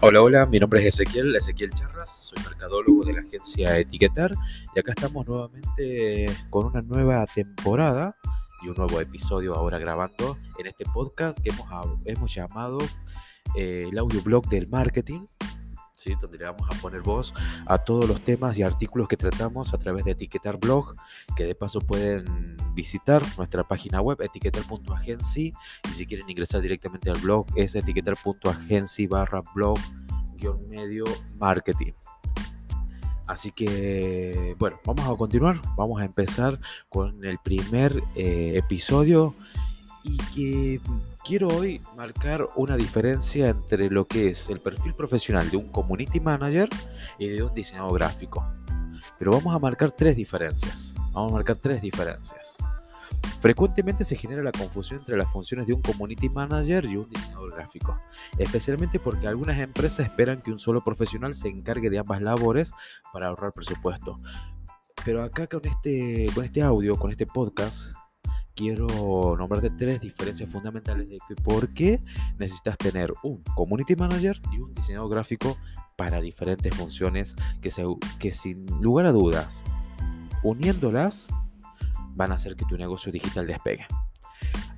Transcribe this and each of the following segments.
Hola, hola, mi nombre es Ezequiel, Ezequiel Charras, soy mercadólogo de la agencia Etiquetar y acá estamos nuevamente con una nueva temporada y un nuevo episodio ahora grabando en este podcast que hemos, hemos llamado eh, el audioblog del marketing donde le vamos a poner voz a todos los temas y artículos que tratamos a través de Etiquetar Blog, que de paso pueden visitar nuestra página web etiquetar.agency y si quieren ingresar directamente al blog es etiquetar.agency barra blog medio marketing. Así que, bueno, vamos a continuar. Vamos a empezar con el primer eh, episodio y que quiero hoy marcar una diferencia entre lo que es el perfil profesional de un community manager y de un diseñador gráfico. Pero vamos a marcar tres diferencias. Vamos a marcar tres diferencias. Frecuentemente se genera la confusión entre las funciones de un community manager y un diseñador gráfico, especialmente porque algunas empresas esperan que un solo profesional se encargue de ambas labores para ahorrar presupuesto. Pero acá con este, con este audio, con este podcast, quiero nombrarte tres diferencias fundamentales de por qué necesitas tener un community manager y un diseñador gráfico para diferentes funciones que, que sin lugar a dudas, uniéndolas, van a hacer que tu negocio digital despegue.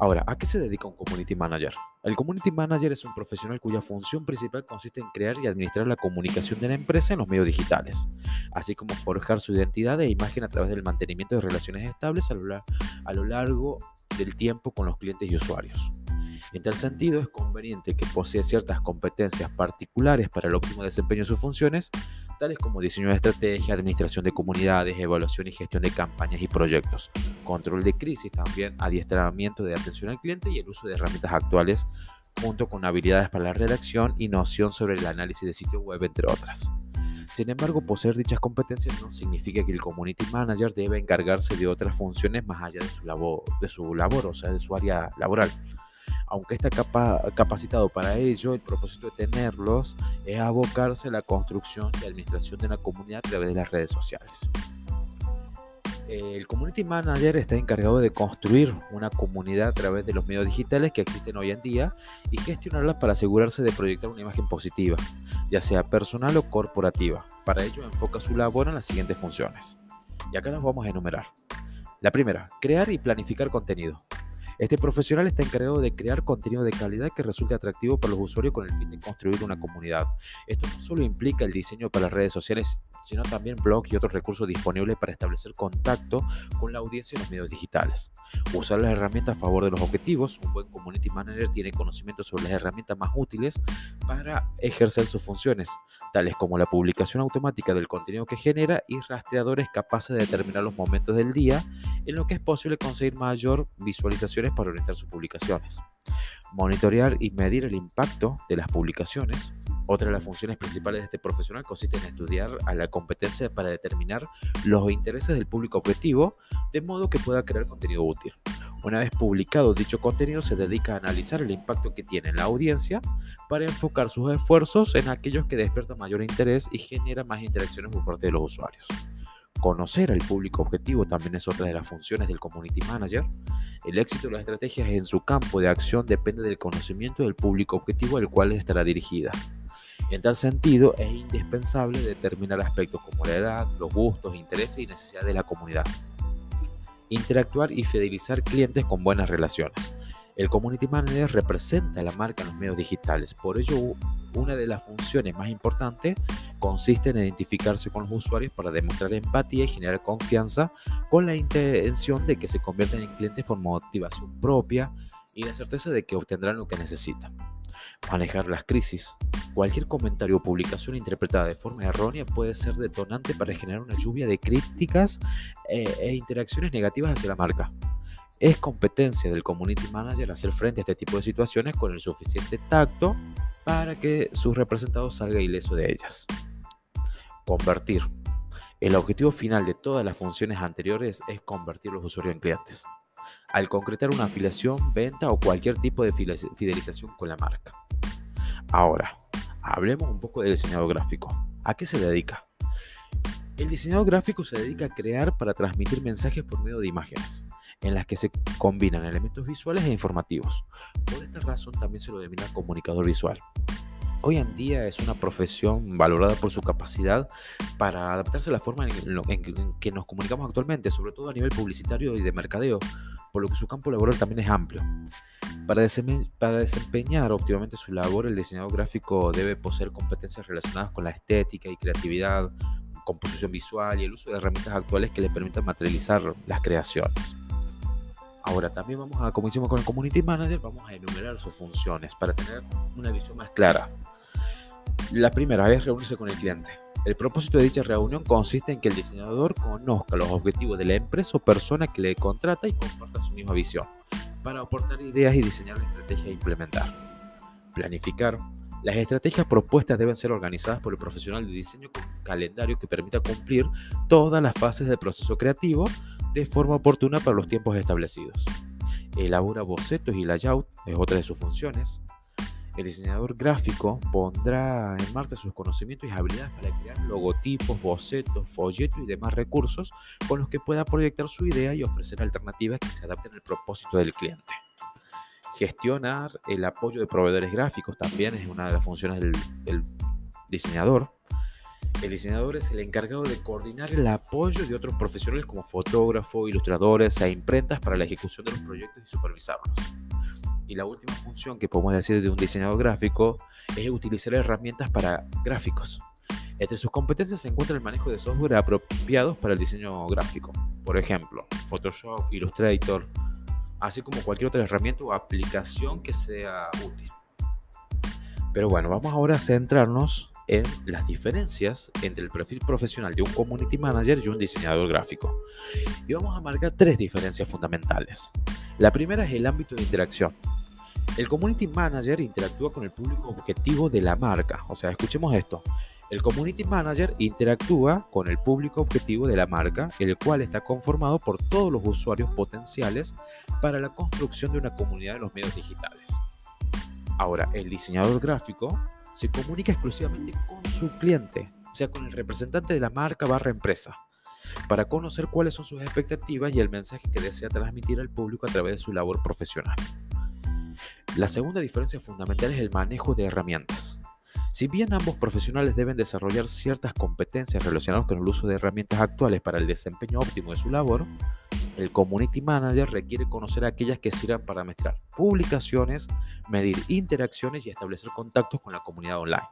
Ahora, ¿a qué se dedica un community manager? El community manager es un profesional cuya función principal consiste en crear y administrar la comunicación de la empresa en los medios digitales, así como forjar su identidad e imagen a través del mantenimiento de relaciones estables a lo, largo del tiempo con los clientes y usuarios. En tal sentido, es conveniente que posea ciertas competencias particulares para el óptimo desempeño de sus funciones, tales como diseño de estrategia, administración de comunidades, evaluación y gestión de campañas y proyectos, control de crisis también, adiestramiento de atención al cliente y el uso de herramientas actuales, junto con habilidades para la redacción y noción sobre el análisis de sitio web, entre otras. Sin embargo, poseer dichas competencias no significa que el community manager debe encargarse de otras funciones más allá de su labor, de su labor o sea, de su área laboral aunque está capacitado para ello, el propósito de tenerlos es abocarse a la construcción y administración de una comunidad a través de las redes sociales. El Community Manager está encargado de construir una comunidad a través de los medios digitales que existen hoy en día y gestionarlas para asegurarse de proyectar una imagen positiva, ya sea personal o corporativa. Para ello enfoca su labor en las siguientes funciones. Y acá las vamos a enumerar. La primera, crear y planificar contenido. Este profesional está encargado de crear contenido de calidad que resulte atractivo para los usuarios con el fin de construir una comunidad. Esto no solo implica el diseño para las redes sociales, sino también blog y otros recursos disponibles para establecer contacto con la audiencia en los medios digitales. Usar las herramientas a favor de los objetivos. Un buen community manager tiene conocimiento sobre las herramientas más útiles para ejercer sus funciones, tales como la publicación automática del contenido que genera y rastreadores capaces de determinar los momentos del día en lo que es posible conseguir mayor visualizaciones para orientar sus publicaciones. Monitorear y medir el impacto de las publicaciones. Otra de las funciones principales de este profesional consiste en estudiar a la competencia para determinar los intereses del público objetivo, de modo que pueda crear contenido útil. Una vez publicado dicho contenido, se dedica a analizar el impacto que tiene en la audiencia para enfocar sus esfuerzos en aquellos que despiertan mayor interés y generan más interacciones por parte de los usuarios. Conocer al público objetivo también es otra de las funciones del Community Manager. El éxito de las estrategias en su campo de acción depende del conocimiento del público objetivo al cual estará dirigida. En tal sentido, es indispensable determinar aspectos como la edad, los gustos, intereses y necesidades de la comunidad. Interactuar y fidelizar clientes con buenas relaciones. El Community Manager representa la marca en los medios digitales, por ello una de las funciones más importantes consiste en identificarse con los usuarios para demostrar empatía y generar confianza con la intención de que se conviertan en clientes por motivación propia y la certeza de que obtendrán lo que necesitan. Manejar las crisis. Cualquier comentario o publicación interpretada de forma errónea puede ser detonante para generar una lluvia de críticas eh, e interacciones negativas hacia la marca. Es competencia del community manager hacer frente a este tipo de situaciones con el suficiente tacto para que sus representados salga ileso de ellas. Convertir. El objetivo final de todas las funciones anteriores es convertir los usuarios en clientes. Al concretar una afiliación, venta o cualquier tipo de fidelización con la marca. Ahora, hablemos un poco del diseñador gráfico. ¿A qué se dedica? El diseñador gráfico se dedica a crear para transmitir mensajes por medio de imágenes en las que se combinan elementos visuales e informativos. Por esta razón también se lo denomina comunicador visual. Hoy en día es una profesión valorada por su capacidad para adaptarse a la forma en, que nos comunicamos actualmente, sobre todo a nivel publicitario y de mercadeo, por lo que su campo laboral también es amplio. Para, desempeñar óptimamente su labor, el diseñador gráfico debe poseer competencias relacionadas con la estética y creatividad, composición visual y el uso de herramientas actuales que le permitan materializar las creaciones. Ahora también vamos a, como hicimos con el Community Manager, vamos a enumerar sus funciones para tener una visión más clara la primera es reunirse con el cliente. El propósito de dicha reunión consiste en que el diseñador conozca los objetivos de la empresa o persona que le contrata y comparta su misma visión, para aportar ideas y diseñar la estrategia a implementar. Planificar. Las estrategias propuestas deben ser organizadas por el profesional de diseño con un calendario que permita cumplir todas las fases del proceso creativo de forma oportuna para los tiempos establecidos. Elabora bocetos y layout, es otra de sus funciones. El diseñador gráfico pondrá en marcha sus conocimientos y habilidades para crear logotipos, bocetos, folletos y demás recursos con los que pueda proyectar su idea y ofrecer alternativas que se adapten al propósito del cliente. Gestionar el apoyo de proveedores gráficos también es una de las funciones del, diseñador. El diseñador es el encargado de coordinar el apoyo de otros profesionales como fotógrafos, ilustradores e imprentas para la ejecución de los proyectos y supervisarlos. Y la última función que podemos decir de un diseñador gráfico es utilizar herramientas para gráficos. Entre sus competencias se encuentra el manejo de software apropiados para el diseño gráfico. Por ejemplo, Photoshop, Illustrator, así como cualquier otra herramienta o aplicación que sea útil. Pero bueno, vamos ahora a centrarnos en las diferencias entre el perfil profesional de un community manager y un diseñador gráfico. Y vamos a marcar tres diferencias fundamentales. La primera es el ámbito de interacción. El Community Manager interactúa con el público objetivo de la marca. O sea, escuchemos esto. El Community Manager interactúa con el público objetivo de la marca, el cual está conformado por todos los usuarios potenciales para la construcción de una comunidad de los medios digitales. Ahora, el diseñador gráfico se comunica exclusivamente con su cliente, o sea, con el representante de la marca barra empresa, para conocer cuáles son sus expectativas y el mensaje que desea transmitir al público a través de su labor profesional. La segunda diferencia fundamental es el manejo de herramientas. Si bien ambos profesionales deben desarrollar ciertas competencias relacionadas con el uso de herramientas actuales para el desempeño óptimo de su labor, el Community Manager requiere conocer aquellas que sirvan para mezclar publicaciones, medir interacciones y establecer contactos con la comunidad online.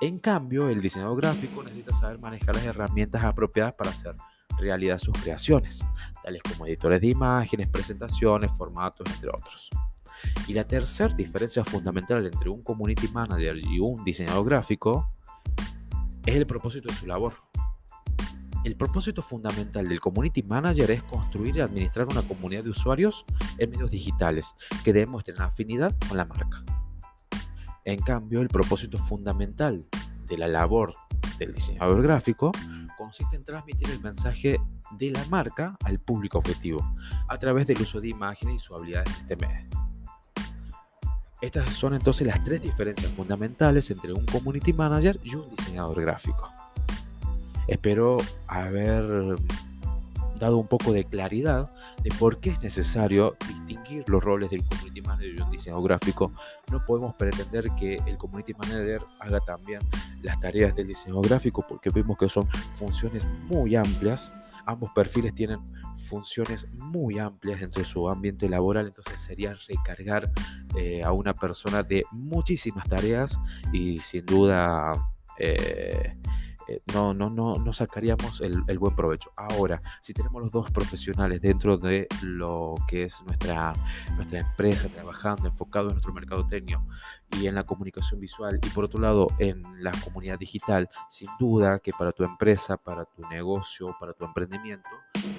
En cambio, el diseñador gráfico necesita saber manejar las herramientas apropiadas para hacer realidad sus creaciones, tales como editores de imágenes, presentaciones, formatos, entre otros. Y la tercera diferencia fundamental entre un community manager y un diseñador gráfico es el propósito de su labor. El propósito fundamental del community manager es construir y administrar una comunidad de usuarios en medios digitales que demuestren afinidad con la marca. En cambio, el propósito fundamental de la labor del diseñador gráfico consiste en transmitir el mensaje de la marca al público objetivo a través del uso de imágenes y su habilidad en este medio. Estas son entonces las tres diferencias fundamentales entre un community manager y un diseñador gráfico. Espero haber dado un poco de claridad de por qué es necesario distinguir los roles del community manager y un diseñador gráfico. No podemos pretender que el community manager haga también las tareas del diseñador gráfico porque vemos que son funciones muy amplias. Ambos perfiles tienen funciones muy amplias dentro de su ambiente laboral, entonces sería recargar eh, a una persona de muchísimas tareas y sin duda eh, eh, no, no, no, no sacaríamos el, buen provecho. Ahora, si tenemos los dos profesionales dentro de lo que es nuestra, nuestra empresa, trabajando, enfocado en nuestro mercado técnico y en la comunicación visual, y por otro lado en la comunidad digital, sin duda que para tu empresa, para tu negocio, para tu emprendimiento,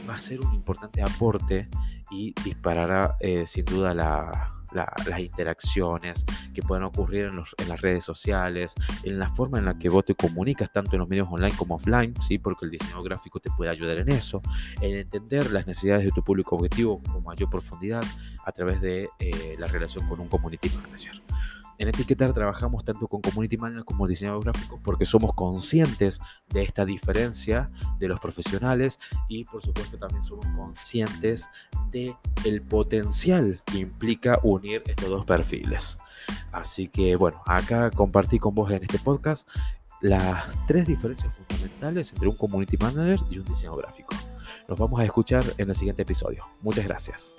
va a ser un importante aporte y disparará eh, sin duda la las interacciones que puedan ocurrir en, las redes sociales, en la forma en la que vos te comunicas tanto en los medios online como offline, ¿sí? porque el diseño gráfico te puede ayudar en eso, en entender las necesidades de tu público objetivo con mayor profundidad a través de eh, la relación con un community manager. En Etiquetar trabajamos tanto con community manager como diseñador gráfico porque somos conscientes de esta diferencia de los profesionales y por supuesto también somos conscientes de el potencial que implica unir estos dos perfiles. Así que bueno, acá compartí con vos en este podcast las tres diferencias fundamentales entre un community manager y un diseño gráfico. Nos vamos a escuchar en el siguiente episodio. Muchas gracias.